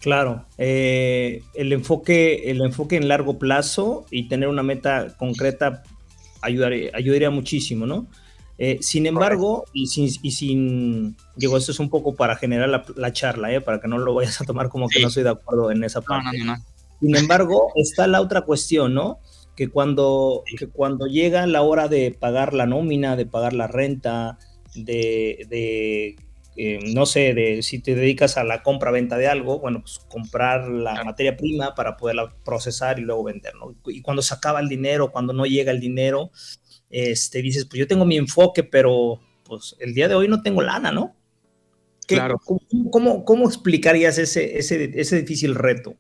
Claro, eh, el, enfoque, el enfoque en largo plazo y tener una meta concreta ayudaría, ayudaría muchísimo, ¿no? Eh, sin embargo, y sin, y sin, digo, esto es un poco para generar la, charla, ¿eh? para que no lo vayas a tomar como que no estoy de acuerdo en esa parte. No, no, no. Sin embargo, está la otra cuestión, ¿no? Que cuando, que cuando llega la hora de pagar la nómina, de pagar la renta, de, de eh, no sé, de si te dedicas a la compra-venta de algo, bueno, pues comprar la materia prima para poderla procesar y luego vender, ¿no? Y cuando se acaba el dinero, cuando no llega el dinero, este, dices, pues yo tengo mi enfoque, pero pues el día de hoy no tengo lana, ¿no? claro. ¿cómo, cómo, explicarías ese, ese, ese difícil reto?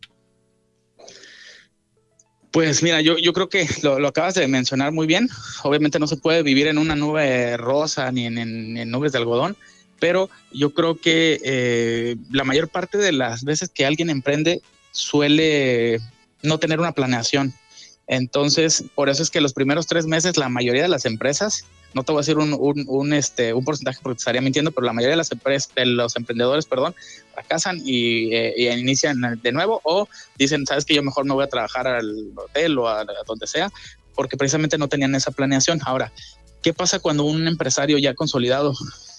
Pues mira, yo, yo creo que lo, acabas de mencionar muy bien. Obviamente no se puede vivir en una nube rosa ni en, en nubes de algodón pero yo creo que eh, la mayor parte de las veces que alguien emprende suele no tener una planeación. Entonces, por eso es que los primeros tres meses la mayoría de las empresas, no te voy a decir un, este, un porcentaje porque te estaría mintiendo, pero la mayoría de las empresas, de los emprendedores, perdón, fracasan y, eh, inician de nuevo o dicen, sabes que yo mejor no voy a trabajar al hotel o a donde sea, porque precisamente no tenían esa planeación. Ahora, ¿qué pasa cuando un empresario ya consolidado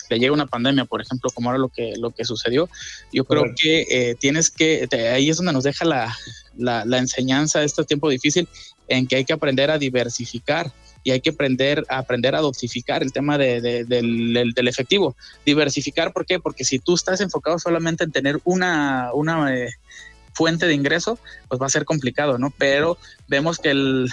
le llega una pandemia, por ejemplo, como ahora lo que, lo que sucedió, yo creo que eh, tienes que, ahí es donde nos deja la, la, enseñanza de este tiempo difícil, en que hay que aprender a diversificar y hay que aprender, a aprender a dosificar el tema de, del, efectivo. Diversificar, ¿por qué? Porque si tú estás enfocado solamente en tener una, una eh, fuente de ingreso, pues va a ser complicado, ¿no? Pero vemos que el,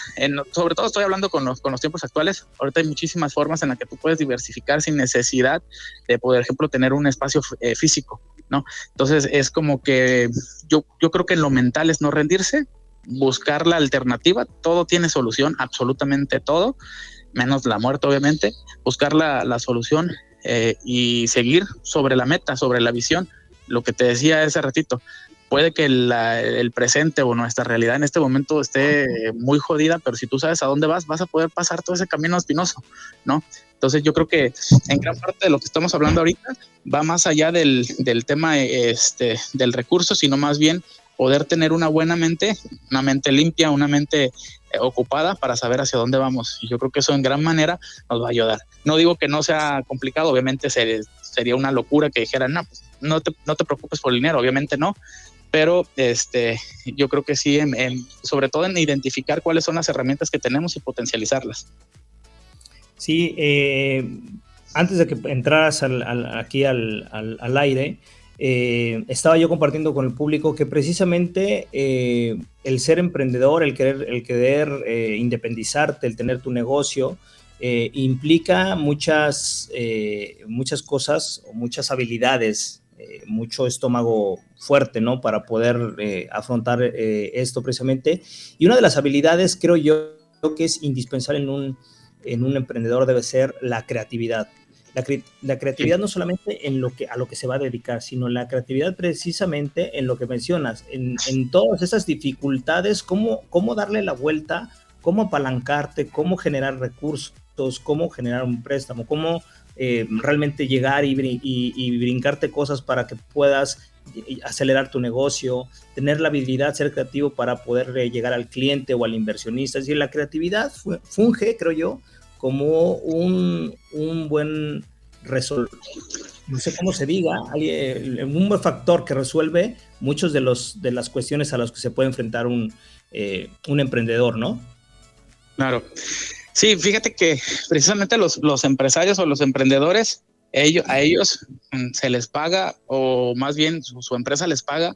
sobre todo estoy hablando con los, con los tiempos actuales, ahorita hay muchísimas formas en las que tú puedes diversificar sin necesidad de, por ejemplo, tener un espacio eh, físico, ¿no? Entonces es como que yo, yo creo que lo mental es no rendirse, buscar la alternativa, todo tiene solución, absolutamente todo, menos la muerte, obviamente, buscar la, la solución eh, y seguir sobre la meta, sobre la visión. Lo que te decía ese ratito, puede que el presente o nuestra realidad en este momento esté muy jodida, pero si tú sabes a dónde vas, vas a poder pasar todo ese camino espinoso, ¿no? Entonces yo creo que en gran parte de lo que estamos hablando ahorita va más allá del, del tema este, del recurso, sino más bien poder tener una buena mente, una mente limpia, una mente eh, ocupada para saber hacia dónde vamos. Y yo creo que eso en gran manera nos va a ayudar. No digo que no sea complicado, obviamente sería una locura que dijeran, no, pues, no, te, no te preocupes por el dinero, obviamente no, pero este, yo creo que sí, sobre todo en identificar cuáles son las herramientas que tenemos y potencializarlas. Sí, eh, antes de que entraras aquí al, aire, eh, estaba yo compartiendo con el público que precisamente eh, el ser emprendedor, el querer, el querer independizarte, el tener tu negocio, implica muchas, muchas cosas muchas habilidades eh, mucho estómago fuerte, ¿no? Para poder eh, afrontar eh, esto precisamente. Y una de las habilidades, creo yo, que es indispensable en un, en un emprendedor debe ser la creatividad. La, creatividad no solamente en lo que, a lo que se va a dedicar, sino la creatividad precisamente en lo que mencionas, en, en todas esas dificultades, cómo, cómo darle la vuelta, cómo apalancarte, cómo generar recursos, cómo generar un préstamo, cómo eh, realmente llegar y, brincarte cosas para que puedas acelerar tu negocio, tener la habilidad, ser creativo para poder eh, llegar al cliente o al inversionista. Es decir, la creatividad funge, creo yo, como un, buen resol no sé cómo se diga, un buen factor que resuelve muchos de, los, de las cuestiones a las que se puede enfrentar un, un emprendedor, ¿no? Claro. Sí, fíjate que precisamente los, los empresarios o los emprendedores, ellos, a ellos mm, se les paga, o más bien su, empresa les paga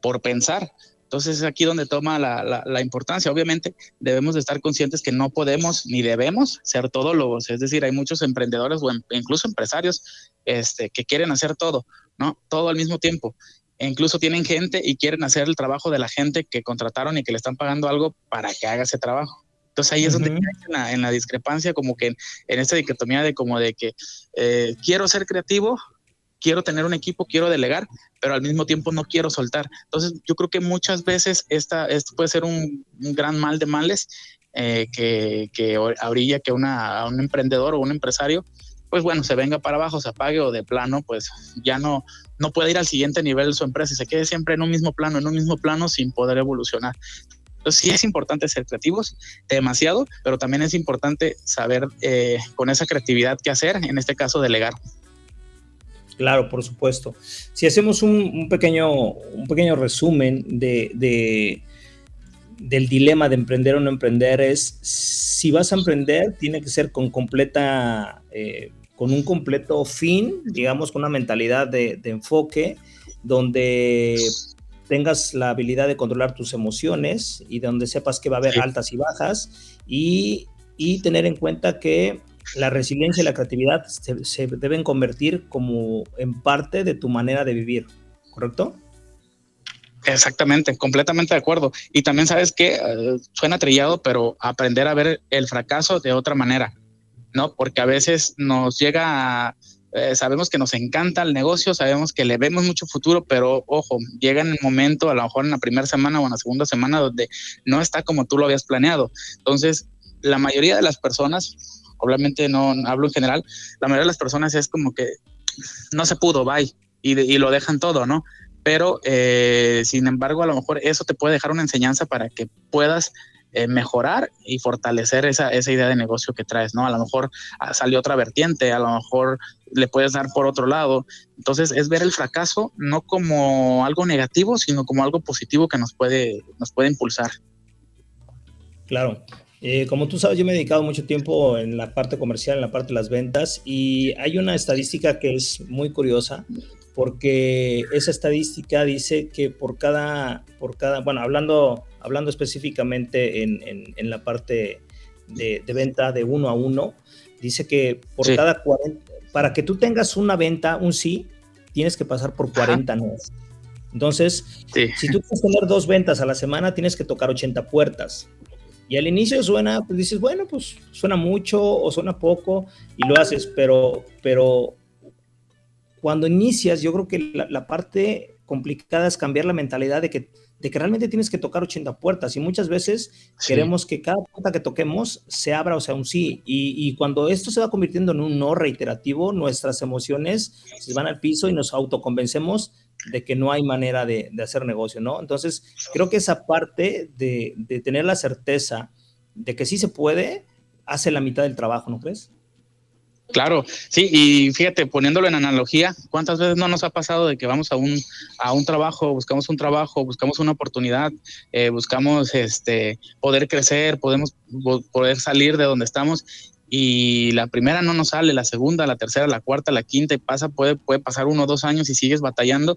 por pensar. Entonces es aquí donde toma la, la, importancia. Obviamente debemos de estar conscientes que no podemos ni debemos ser todólogos. Es decir, hay muchos emprendedores o em, incluso empresarios este, que quieren hacer todo, ¿no? Todo al mismo tiempo. E incluso tienen gente y quieren hacer el trabajo de la gente que contrataron y que le están pagando algo para que haga ese trabajo. Entonces ahí es donde en, la, en la, discrepancia, como que en, esta dicotomía de como de que eh, quiero ser creativo, quiero tener un equipo, quiero delegar, pero al mismo tiempo no quiero soltar. Entonces yo creo que muchas veces esta, esto puede ser un, gran mal de males eh, que, que orilla que una, a un emprendedor o un empresario pues bueno, se venga para abajo, se apague o de plano, pues ya no, no puede ir al siguiente nivel de su empresa y se quede siempre en un mismo plano, en un mismo plano sin poder evolucionar. Entonces sí es importante ser creativos, demasiado, pero también es importante saber eh, con esa creatividad qué hacer, en este caso delegar. Claro, por supuesto. Si hacemos un, pequeño, un pequeño resumen de, del dilema de emprender o no emprender, es si vas a emprender, tiene que ser con completa, eh, con un completo fin, digamos, con una mentalidad de, enfoque, donde tengas la habilidad de controlar tus emociones y donde sepas que va a haber altas y bajas y, y tener en cuenta que la resiliencia y la creatividad se, deben convertir como en parte de tu manera de vivir, ¿correcto? Exactamente, completamente de acuerdo. Y también sabes que eh, suena trillado, pero aprender a ver el fracaso de otra manera, ¿no? Porque a veces nos llega a, eh, sabemos que nos encanta el negocio, sabemos que le vemos mucho futuro, pero ojo, llega en el momento, a lo mejor en la primera semana o en la segunda semana, donde no está como tú lo habías planeado. Entonces, la mayoría de las personas obviamente no hablo en general, la mayoría de las personas es como que no se pudo, bye, y, lo dejan todo, ¿no? Pero, eh, sin embargo, a lo mejor eso te puede dejar una enseñanza para que puedas eh, mejorar y fortalecer esa, esa idea de negocio que traes, ¿no? A lo mejor ah, salió otra vertiente, a lo mejor le puedes dar por otro lado. Entonces, es ver el fracaso no como algo negativo, sino como algo positivo que nos puede, nos puede impulsar. Claro, eh, como tú sabes, yo me he dedicado mucho tiempo en la parte comercial, en la parte de las ventas, y hay una estadística que es muy curiosa, porque esa estadística dice que por cada, por cada bueno, hablando, hablando específicamente en, en, la parte de, venta de uno a uno, dice que por cada 40, para que tú tengas una venta, un sí, tienes que pasar por 40 no. Entonces, si tú quieres tener dos ventas a la semana, tienes que tocar 80 puertas. Y al inicio suena, pues dices, bueno, pues suena mucho o suena poco y lo haces, pero, pero cuando inicias, yo creo que la, parte complicada es cambiar la mentalidad de que, de que realmente tienes que tocar 80 puertas y muchas veces queremos que cada puerta que toquemos se abra o sea un sí. Y, y, cuando esto se va convirtiendo en un no reiterativo, nuestras emociones se van al piso y nos autoconvencemos de que no hay manera de, hacer negocio, ¿no? Entonces, creo que esa parte de, tener la certeza de que sí se puede, hace la mitad del trabajo, ¿no crees? Claro, sí, y fíjate, poniéndolo en analogía, ¿cuántas veces no nos ha pasado de que vamos a un, a un trabajo, buscamos un trabajo, buscamos una oportunidad, eh, buscamos este, poder crecer, podemos poder salir de donde estamos y la primera no nos sale, la segunda, la tercera, la cuarta, la quinta y pasa, puede, puede pasar uno o dos años y sigues batallando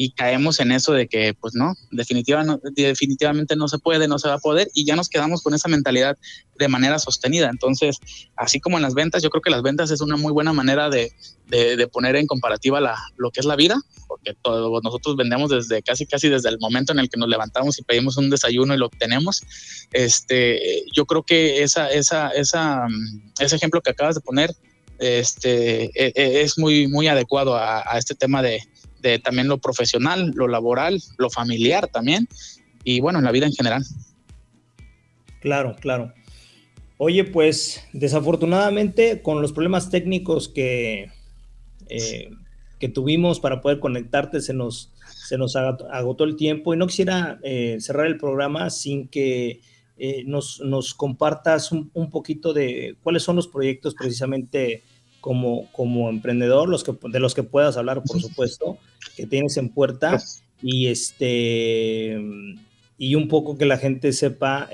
y caemos en eso de que pues no, definitivamente, definitivamente no se puede, no se va a poder y ya nos quedamos con esa mentalidad de manera sostenida. Entonces, así como en las ventas, yo creo que las ventas es una muy buena manera de, de, poner en comparativa la, lo que es la vida, porque todos nosotros vendemos desde casi casi desde el momento en el que nos levantamos y pedimos un desayuno y lo obtenemos. Este, yo creo que esa, esa, esa, ese ejemplo que acabas de poner este, e, e, es muy, muy adecuado a, este tema de, de, también lo profesional, lo laboral, lo familiar también, y bueno, en la vida en general. Claro, claro. Oye, pues desafortunadamente con los problemas técnicos que, eh, que tuvimos para poder conectarte, se nos, se nos agotó el tiempo y no quisiera eh, cerrar el programa sin que eh, nos, nos, compartas un, poquito de cuáles son los proyectos precisamente como, como emprendedor, los que, de los que puedas hablar, por supuesto, que tienes en puerta. Y este y un poco que la gente sepa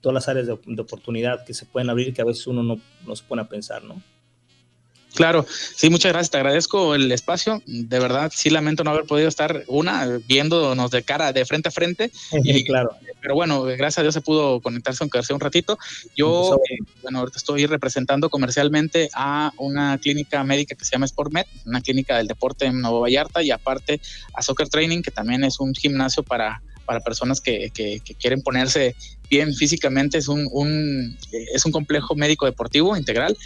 todas las áreas de, oportunidad que se pueden abrir que a veces uno no, no se pone a pensar, ¿no? Claro, sí, muchas gracias. Te agradezco el espacio. De verdad, sí lamento no haber podido estar una viéndonos de cara, de frente a frente. y, claro. Pero bueno, gracias a Dios se pudo conectarse aunque sea un ratito. Yo, eh, bueno, ahorita estoy representando comercialmente a una clínica médica que se llama SportMed, una clínica del deporte en Nuevo Vallarta y aparte a Soccer Training, que también es un gimnasio para para personas que, que, quieren ponerse bien físicamente. Es un, un, es un complejo médico deportivo integral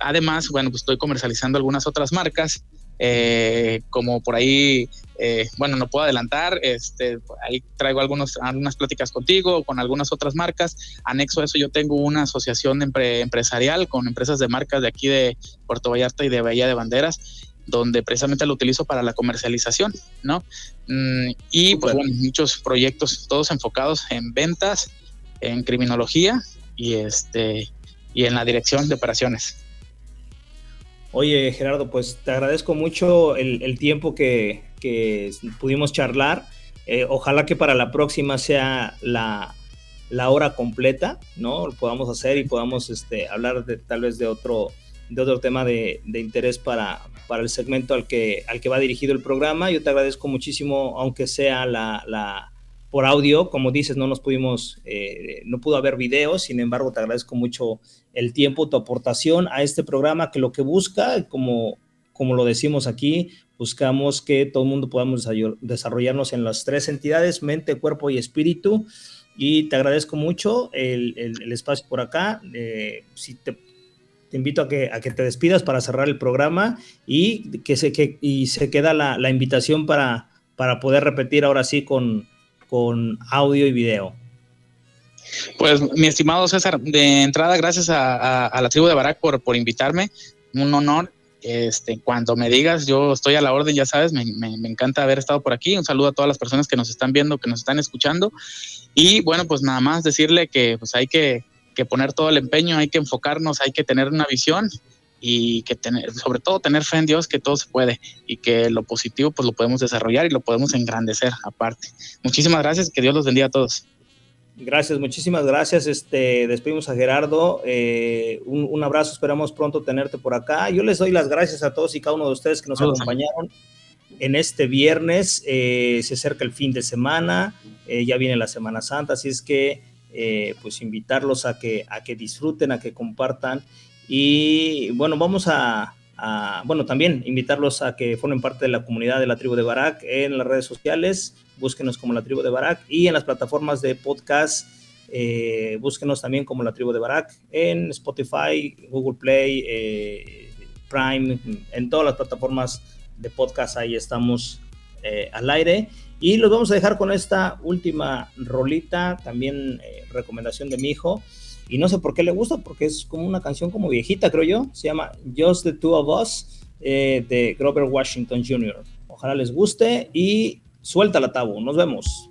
Además, bueno, pues estoy comercializando algunas otras marcas eh, como por ahí, eh, bueno, no puedo adelantar, este, ahí traigo algunos, algunas pláticas contigo, con algunas otras marcas. Anexo a eso, yo tengo una asociación empresarial con empresas de marcas de aquí de Puerto Vallarta y de Bahía de Banderas donde precisamente lo utilizo para la comercialización, ¿no? Mm, y pues bueno, muchos proyectos, todos enfocados en ventas, en criminología y este y en la dirección de operaciones. Oye, Gerardo, pues te agradezco mucho el, tiempo que, pudimos charlar. Eh, ojalá que para la próxima sea la, hora completa, ¿no? Lo podamos hacer y podamos este, hablar de, tal vez de otro, de otro tema de, interés para, para el segmento al que, al que va dirigido el programa. Yo te agradezco muchísimo, aunque sea la, por audio, como dices, no nos pudimos, eh, no pudo haber video, sin embargo, te agradezco mucho el tiempo, tu aportación a este programa que lo que busca, como, como lo decimos aquí, buscamos que todo el mundo podamos desarrollarnos en las tres entidades, mente, cuerpo y espíritu. Y te agradezco mucho el, espacio por acá. Eh, si te, te, invito a que, a que te despidas para cerrar el programa y que se, que, y se queda la, la invitación para, para poder repetir ahora sí con, con audio y video. Pues mi estimado César, de entrada, gracias a, la tribu de Barak por, por invitarme. Un honor. Este, cuando me digas, yo estoy a la orden, ya sabes, me, encanta haber estado por aquí. Un saludo a todas las personas que nos están viendo, que nos están escuchando. Y bueno, pues nada más decirle que pues hay que, que poner todo el empeño, hay que enfocarnos, hay que tener una visión y que tener, sobre todo tener fe en Dios que todo se puede y que lo positivo pues lo podemos desarrollar y lo podemos engrandecer aparte. Muchísimas gracias, que Dios los bendiga a todos. Gracias, muchísimas gracias. Este, despedimos a Gerardo. Eh, un, abrazo, esperamos pronto tenerte por acá. Yo les doy las gracias a todos y cada uno de ustedes que nos acompañaron en este viernes. Eh, se acerca el fin de semana, eh, ya viene la Semana Santa, así es que pues invitarlos a que, a que disfruten, a que compartan y bueno, vamos a, bueno, también invitarlos a que formen parte de la comunidad de la tribu de Barak en las redes sociales, búsquenos como la tribu de Barak y en las plataformas de podcast, eh, búsquenos también como la tribu de Barak en Spotify, Google Play, eh, Prime, en todas las plataformas de podcast, ahí estamos eh, al aire. Y los vamos a dejar con esta última rolita, también recomendación de mi hijo. Y no sé por qué le gusta, porque es como una canción como viejita, creo yo. Se llama Just the Two of Us eh, de Grover Washington Jr. Ojalá les guste y suelta la tabú. Nos vemos.